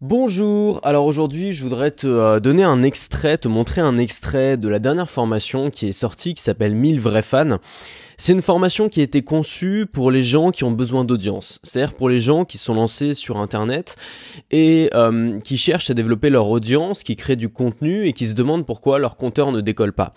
Bonjour, alors aujourd'hui je voudrais te euh, donner un extrait, te montrer un extrait de la dernière formation qui est sortie qui s'appelle 1000 vrais fans. C'est une formation qui a été conçue pour les gens qui ont besoin d'audience, c'est-à-dire pour les gens qui sont lancés sur Internet et euh, qui cherchent à développer leur audience, qui créent du contenu et qui se demandent pourquoi leur compteur ne décolle pas.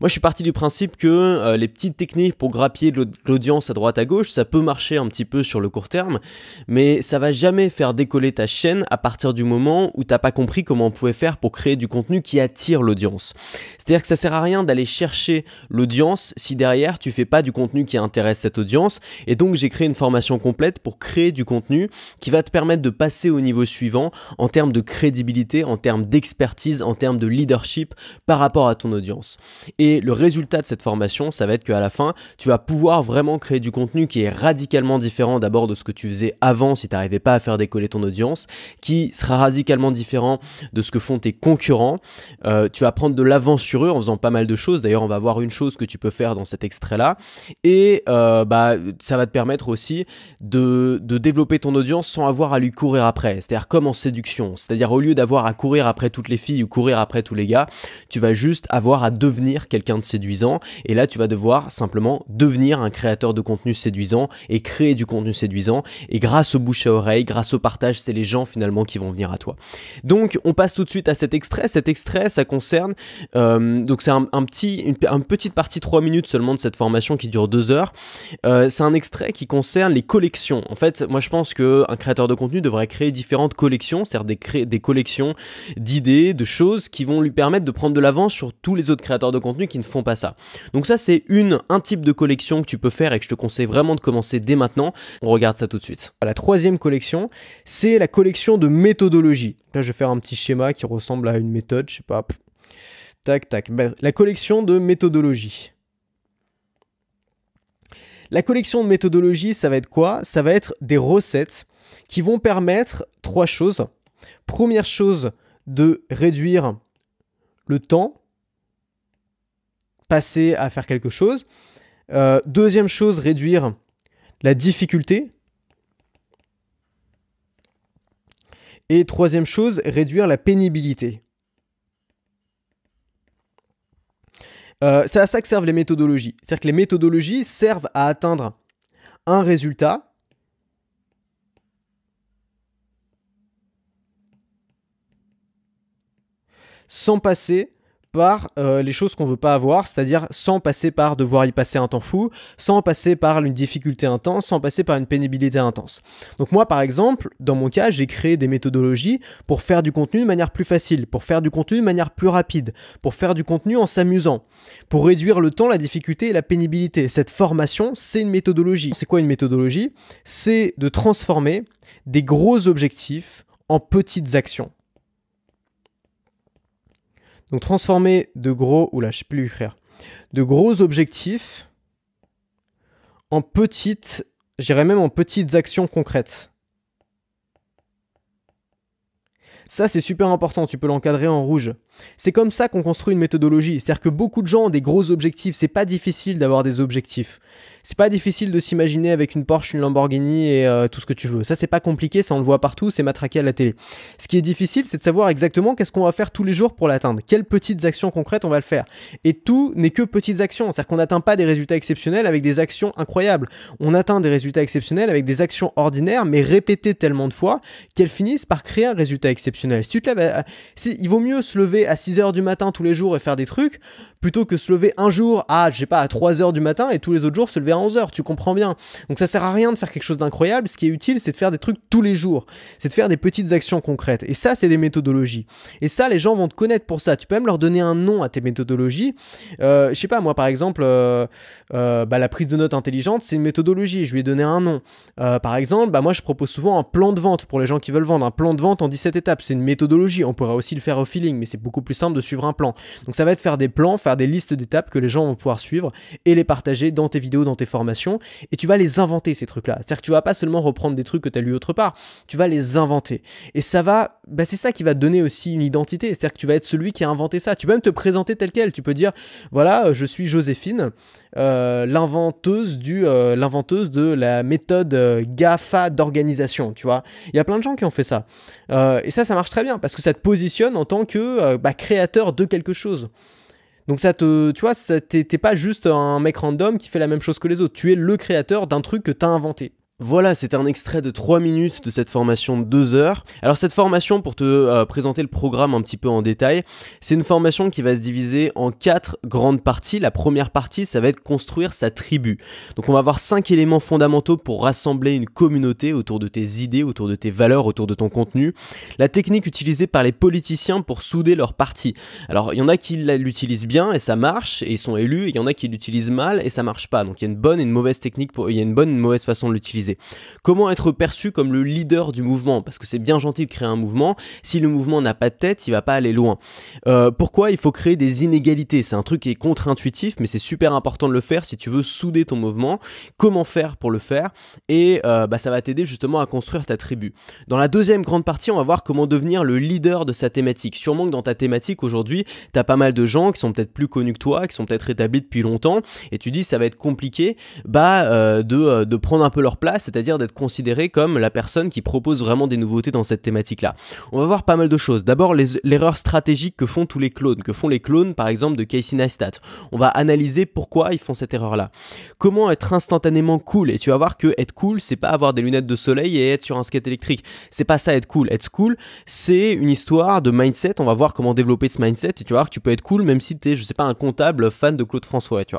Moi, je suis parti du principe que euh, les petites techniques pour grappiller l'audience à droite à gauche, ça peut marcher un petit peu sur le court terme, mais ça va jamais faire décoller ta chaîne à partir du moment où t'as pas compris comment on pouvait faire pour créer du contenu qui attire l'audience. C'est-à-dire que ça sert à rien d'aller chercher l'audience si derrière tu fais pas du contenu qui intéresse cette audience. Et donc j'ai créé une formation complète pour créer du contenu qui va te permettre de passer au niveau suivant en termes de crédibilité, en termes d'expertise, en termes de leadership par rapport à ton audience. Et le résultat de cette formation, ça va être qu'à la fin, tu vas pouvoir vraiment créer du contenu qui est radicalement différent d'abord de ce que tu faisais avant si tu n'arrivais pas à faire décoller ton audience, qui sera radicalement différent de ce que font tes concurrents. Euh, tu vas prendre de l'avance sur eux en faisant pas mal de choses. D'ailleurs, on va voir une chose que tu peux faire dans cet extrait-là. Et euh, bah, ça va te permettre aussi de, développer ton audience sans avoir à lui courir après. C'est-à-dire comme en séduction. C'est-à-dire au lieu d'avoir à courir après toutes les filles ou courir après tous les gars, tu vas juste avoir à devenir quelqu'un de séduisant. Et là, tu vas devoir simplement devenir un créateur de contenu séduisant et créer du contenu séduisant. Et grâce au bouche à oreille, grâce au partage, c'est les gens finalement qui vont venir à toi. Donc, on passe tout de suite à cet extrait. Cet extrait, ça concerne. Euh, donc, c'est un, petit, une, petite partie 3 minutes seulement de cette formation qui dure deux heures. Euh, c'est un extrait qui concerne les collections. En fait, moi je pense qu'un créateur de contenu devrait créer différentes collections, c'est-à-dire des, des collections d'idées, de choses qui vont lui permettre de prendre de l'avance sur tous les autres créateurs de contenu qui ne font pas ça. Donc ça c'est une, un type de collection que tu peux faire et que je te conseille vraiment de commencer dès maintenant. On regarde ça tout de suite. La troisième collection, c'est la collection de méthodologie. Là je vais faire un petit schéma qui ressemble à une méthode, je sais pas. Tac, tac. Ben, la collection de méthodologie. La collection de méthodologies, ça va être quoi? Ça va être des recettes qui vont permettre trois choses. Première chose, de réduire le temps passé à faire quelque chose. Euh, deuxième chose, réduire la difficulté. Et troisième chose, réduire la pénibilité. Euh, c'est à ça que servent les méthodologies. C'est-à-dire que les méthodologies servent à atteindre un résultat sans passer par euh, les choses qu'on veut pas avoir, c'est-à-dire sans passer par devoir y passer un temps fou, sans passer par une difficulté intense, sans passer par une pénibilité intense. Donc moi par exemple, dans mon cas, j'ai créé des méthodologies pour faire du contenu de manière plus facile, pour faire du contenu de manière plus rapide, pour faire du contenu en s'amusant, pour réduire le temps, la difficulté et la pénibilité. Cette formation, c'est une méthodologie. C'est quoi une méthodologie? C'est de transformer des gros objectifs en petites actions. Donc transformer de gros, je de gros objectifs en petites, j'irais même en petites actions concrètes. Ça, c'est super important, tu peux l'encadrer en rouge. C'est comme ça qu'on construit une méthodologie. C'est-à-dire que beaucoup de gens ont des gros objectifs. C'est pas difficile d'avoir des objectifs. C'est pas difficile de s'imaginer avec une Porsche, une Lamborghini et euh, tout ce que tu veux. Ça, c'est pas compliqué, ça on le voit partout, c'est matraqué à la télé. Ce qui est difficile, c'est de savoir exactement qu'est-ce qu'on va faire tous les jours pour l'atteindre. Quelles petites actions concrètes on va le faire. Et tout n'est que petites actions. C'est-à-dire qu'on n'atteint pas des résultats exceptionnels avec des actions incroyables. On atteint des résultats exceptionnels avec des actions ordinaires, mais répétées tellement de fois qu'elles finissent par créer un résultat exceptionnel. Tu te lèves, il vaut mieux se lever à 6h du matin tous les jours et faire des trucs, plutôt que se lever un jour à, je sais pas, à 3h du matin et tous les autres jours se lever à 11h, tu comprends bien. Donc ça sert à rien de faire quelque chose d'incroyable, ce qui est utile c'est de faire des trucs tous les jours, c'est de faire des petites actions concrètes. Et ça c'est des méthodologies. Et ça les gens vont te connaître pour ça. Tu peux même leur donner un nom à tes méthodologies. Euh, je sais pas, moi par exemple, euh, euh, bah, la prise de notes intelligente c'est une méthodologie, je lui ai donné un nom. par exemple, bah, moi je propose souvent un plan de vente pour les gens qui veulent vendre, un plan de vente en 17 étapes, c'est une méthodologie. On pourrait aussi le faire au feeling, mais c'est beaucoup plus simple de suivre un plan. Donc ça va être faire des plans, faire des listes d'étapes que les gens vont pouvoir suivre et les partager dans tes vidéos, dans tes formations. Et tu vas les inventer, ces trucs-là. C'est-à-dire que tu vas pas seulement reprendre des trucs que tu as lu autre part, tu vas les inventer. Et ça va bah, c'est ça qui va donner aussi une identité. C'est-à-dire que tu vas être celui qui a inventé ça. Tu peux même te présenter tel quel. Tu peux dire, voilà, je suis Joséphine, l'inventeuse du, l'inventeuse de la méthode GAFA d'organisation. Tu vois, il y a plein de gens qui ont fait ça. et ça, ça marche très bien parce que ça te positionne en tant que bah, créateur de quelque chose. Donc ça te, tu vois, t'es pas juste un mec random qui fait la même chose que les autres. Tu es le créateur d'un truc que t'as inventé. Voilà, c'est un extrait de 3 minutes de cette formation de 2 heures. Alors cette formation, pour te euh, présenter le programme un petit peu en détail, c'est une formation qui va se diviser en 4 grandes parties. La première partie, ça va être construire sa tribu. Donc on va avoir 5 éléments fondamentaux pour rassembler une communauté autour de tes idées, autour de tes valeurs, autour de ton contenu. La technique utilisée par les politiciens pour souder leur parti. Alors il y en a qui l'utilisent bien et ça marche et ils sont élus, il y en a qui l'utilisent mal et ça marche pas. Donc il y a une bonne et une mauvaise technique, il y a une bonne et une mauvaise façon de l'utiliser. Comment être perçu comme le leader du mouvement? Parce que c'est bien gentil de créer un mouvement, si le mouvement n'a pas de tête, il va pas aller loin. Euh, pourquoi il faut créer des inégalités? C'est un truc qui est contre-intuitif, mais c'est super important de le faire si tu veux souder ton mouvement. Comment faire pour le faire? Et euh, bah, ça va t'aider justement à construire ta tribu. Dans la deuxième grande partie, on va voir comment devenir le leader de sa thématique. Sûrement que dans ta thématique aujourd'hui, tu as pas mal de gens qui sont peut-être plus connus que toi, qui sont peut-être établis depuis longtemps, et tu dis ça va être compliqué bah, euh, de prendre un peu leur place c'est-à-dire d'être considéré comme la personne qui propose vraiment des nouveautés dans cette thématique-là. On va voir pas mal de choses. D'abord, l'erreur stratégique que font tous les clones, que font les clones par exemple de Casey Neistat. On va analyser pourquoi ils font cette erreur-là. Comment être instantanément cool? Et tu vas voir que être cool, c'est pas avoir des lunettes de soleil et être sur un skate électrique. C'est pas ça être cool. Être cool, c'est une histoire de mindset. On va voir comment développer ce mindset et tu vas voir que tu peux être cool même si tu es, je sais pas, un comptable fan de Claude François, tu.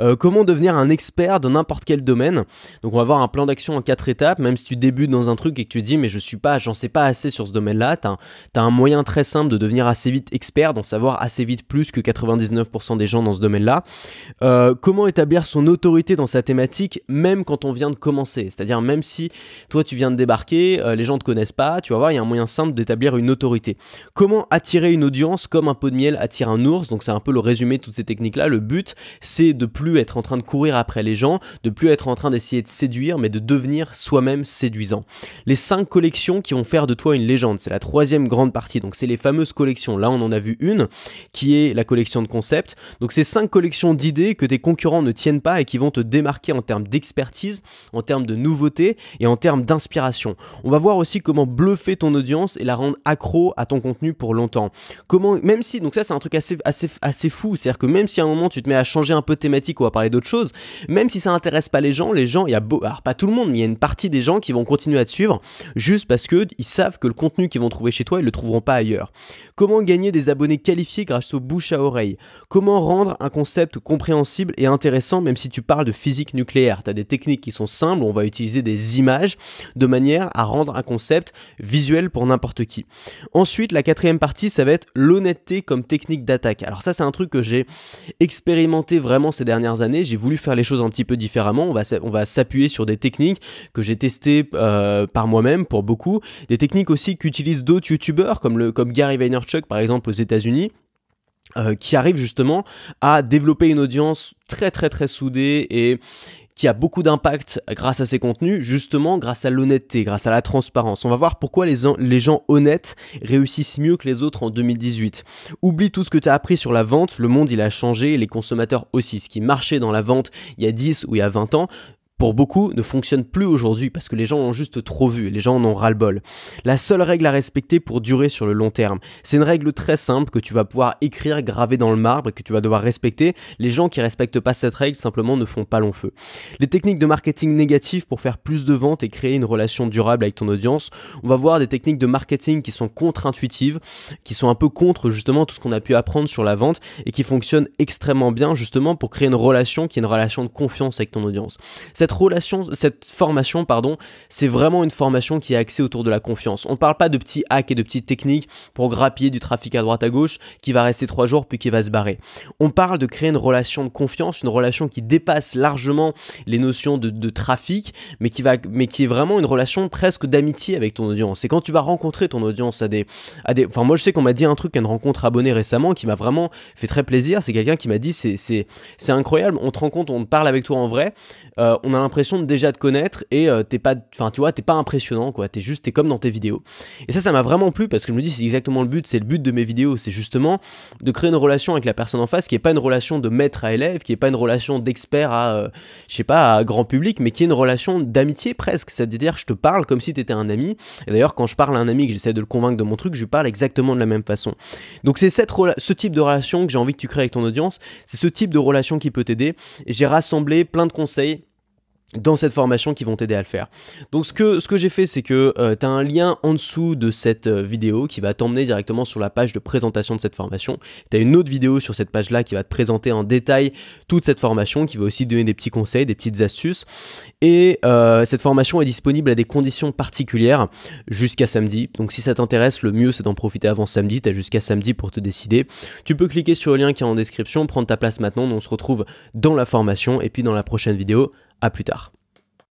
Euh, comment devenir un expert dans n'importe quel domaine? Donc on va voir un plan d'action en quatre étapes, même si tu débutes dans un truc et que tu dis mais je suis pas, j'en sais pas assez sur ce domaine-là, t'as as un moyen très simple de devenir assez vite expert, d'en savoir assez vite plus que 99% des gens dans ce domaine-là. Euh, comment établir son autorité dans sa thématique, même quand on vient de commencer, c'est-à-dire même si toi tu viens de débarquer, euh, les gens te connaissent pas, tu vas voir, il y a un moyen simple d'établir une autorité. Comment attirer une audience comme un pot de miel attire un ours, donc c'est un peu le résumé de toutes ces techniques-là. Le but, c'est de plus être en train de courir après les gens, de plus être en train d'essayer de séduire, mais de devenir soi-même séduisant. Les 5 collections qui vont faire de toi une légende, c'est la troisième grande partie. Donc c'est les fameuses collections. Là on en a vu une qui est la collection de concepts. Donc c'est 5 collections d'idées que tes concurrents ne tiennent pas et qui vont te démarquer en termes d'expertise, en termes de nouveauté et en termes d'inspiration. On va voir aussi comment bluffer ton audience et la rendre accro à ton contenu pour longtemps. Comment, même si, donc ça c'est un truc assez, assez, assez fou, c'est-à-dire que même si à un moment tu te mets à changer un peu de thématique ou à parler d'autre chose, même si ça intéresse pas les gens, les gens, il y a beau, alors pas tout le monde, mais il y a une partie des gens qui vont continuer à te suivre juste parce que ils savent que le contenu qu'ils vont trouver chez toi, ils le trouveront pas ailleurs. Comment gagner des abonnés qualifiés grâce au bouche à oreille? Comment rendre un concept compréhensible et intéressant même si tu parles de physique nucléaire? Tu as des techniques qui sont simples, on va utiliser des images de manière à rendre un concept visuel pour n'importe qui. Ensuite, la quatrième partie, ça va être l'honnêteté comme technique d'attaque. Alors ça, c'est un truc que j'ai expérimenté vraiment ces dernières années. J'ai voulu faire les choses un petit peu différemment. On va, on va s'appuyer sur des techniques que j'ai testées euh, par moi-même pour beaucoup. Des techniques aussi qu'utilisent d'autres youtubeurs comme, le, comme Gary Vaynerchuk par exemple aux États-Unis. Euh, qui arrivent justement à développer une audience très très très soudée et qui a beaucoup d'impact grâce à ses contenus, justement grâce à l'honnêteté, grâce à la transparence. On va voir pourquoi les, les gens honnêtes réussissent mieux que les autres en 2018. Oublie tout ce que tu as appris sur la vente, le monde il a changé, les consommateurs aussi. Ce qui marchait dans la vente il y a 10 ou il y a 20 ans pour beaucoup, ne fonctionne plus aujourd'hui parce que les gens ont juste trop vu, les gens en ont ras-le-bol. La seule règle à respecter pour durer sur le long terme, c'est une règle très simple que tu vas pouvoir écrire, graver dans le marbre et que tu vas devoir respecter. Les gens qui respectent pas cette règle simplement ne font pas long feu. Les techniques de marketing négatif pour faire plus de ventes et créer une relation durable avec ton audience, on va voir des techniques de marketing qui sont contre-intuitives, qui sont un peu contre justement tout ce qu'on a pu apprendre sur la vente et qui fonctionnent extrêmement bien justement pour créer une relation qui est une relation de confiance avec ton audience relation, cette formation, pardon, c'est vraiment une formation qui est axée autour de la confiance. On ne parle pas de petits hacks et de petites techniques pour grappiller du trafic à droite à gauche qui va rester trois jours puis qui va se barrer. On parle de créer une relation de confiance, une relation qui dépasse largement les notions de, trafic, mais qui, va, mais qui est vraiment une relation presque d'amitié avec ton audience. Et quand tu vas rencontrer ton audience à des... À des enfin, moi je sais qu'on m'a dit un truc à une rencontre abonnée récemment qui m'a vraiment fait très plaisir. C'est quelqu'un qui m'a dit c'est incroyable, on te rend compte, on parle avec toi en vrai, euh, on a l'impression de déjà te connaître et euh, t'es pas, enfin tu vois, t'es pas impressionnant quoi. T'es juste, t'es comme dans tes vidéos. Et ça, ça m'a vraiment plu parce que je me dis c'est exactement le but, c'est le but de mes vidéos, c'est justement de créer une relation avec la personne en face qui est pas une relation de maître à élève, qui est pas une relation d'expert à, euh, je sais pas, à grand public, mais qui est une relation d'amitié presque. C'est-à-dire, je te parle comme si t'étais un ami. Et d'ailleurs, quand je parle à un ami que j'essaie de le convaincre de mon truc, je lui parle exactement de la même façon. Donc c'est cette ce type de relation que j'ai envie que tu crées avec ton audience. C'est ce type de relation qui peut t'aider. J'ai rassemblé plein de conseils dans cette formation qui vont t'aider à le faire. Donc ce que, ce que j'ai fait, c'est que euh, tu as un lien en dessous de cette euh, vidéo qui va t'emmener directement sur la page de présentation de cette formation. Tu as une autre vidéo sur cette page-là qui va te présenter en détail toute cette formation, qui va aussi donner des petits conseils, des petites astuces. Et euh, cette formation est disponible à des conditions particulières jusqu'à samedi. Donc si ça t'intéresse, le mieux c'est d'en profiter avant samedi. Tu as jusqu'à samedi pour te décider. Tu peux cliquer sur le lien qui est en description, prendre ta place maintenant. On se retrouve dans la formation et puis dans la prochaine vidéo. À plus tard.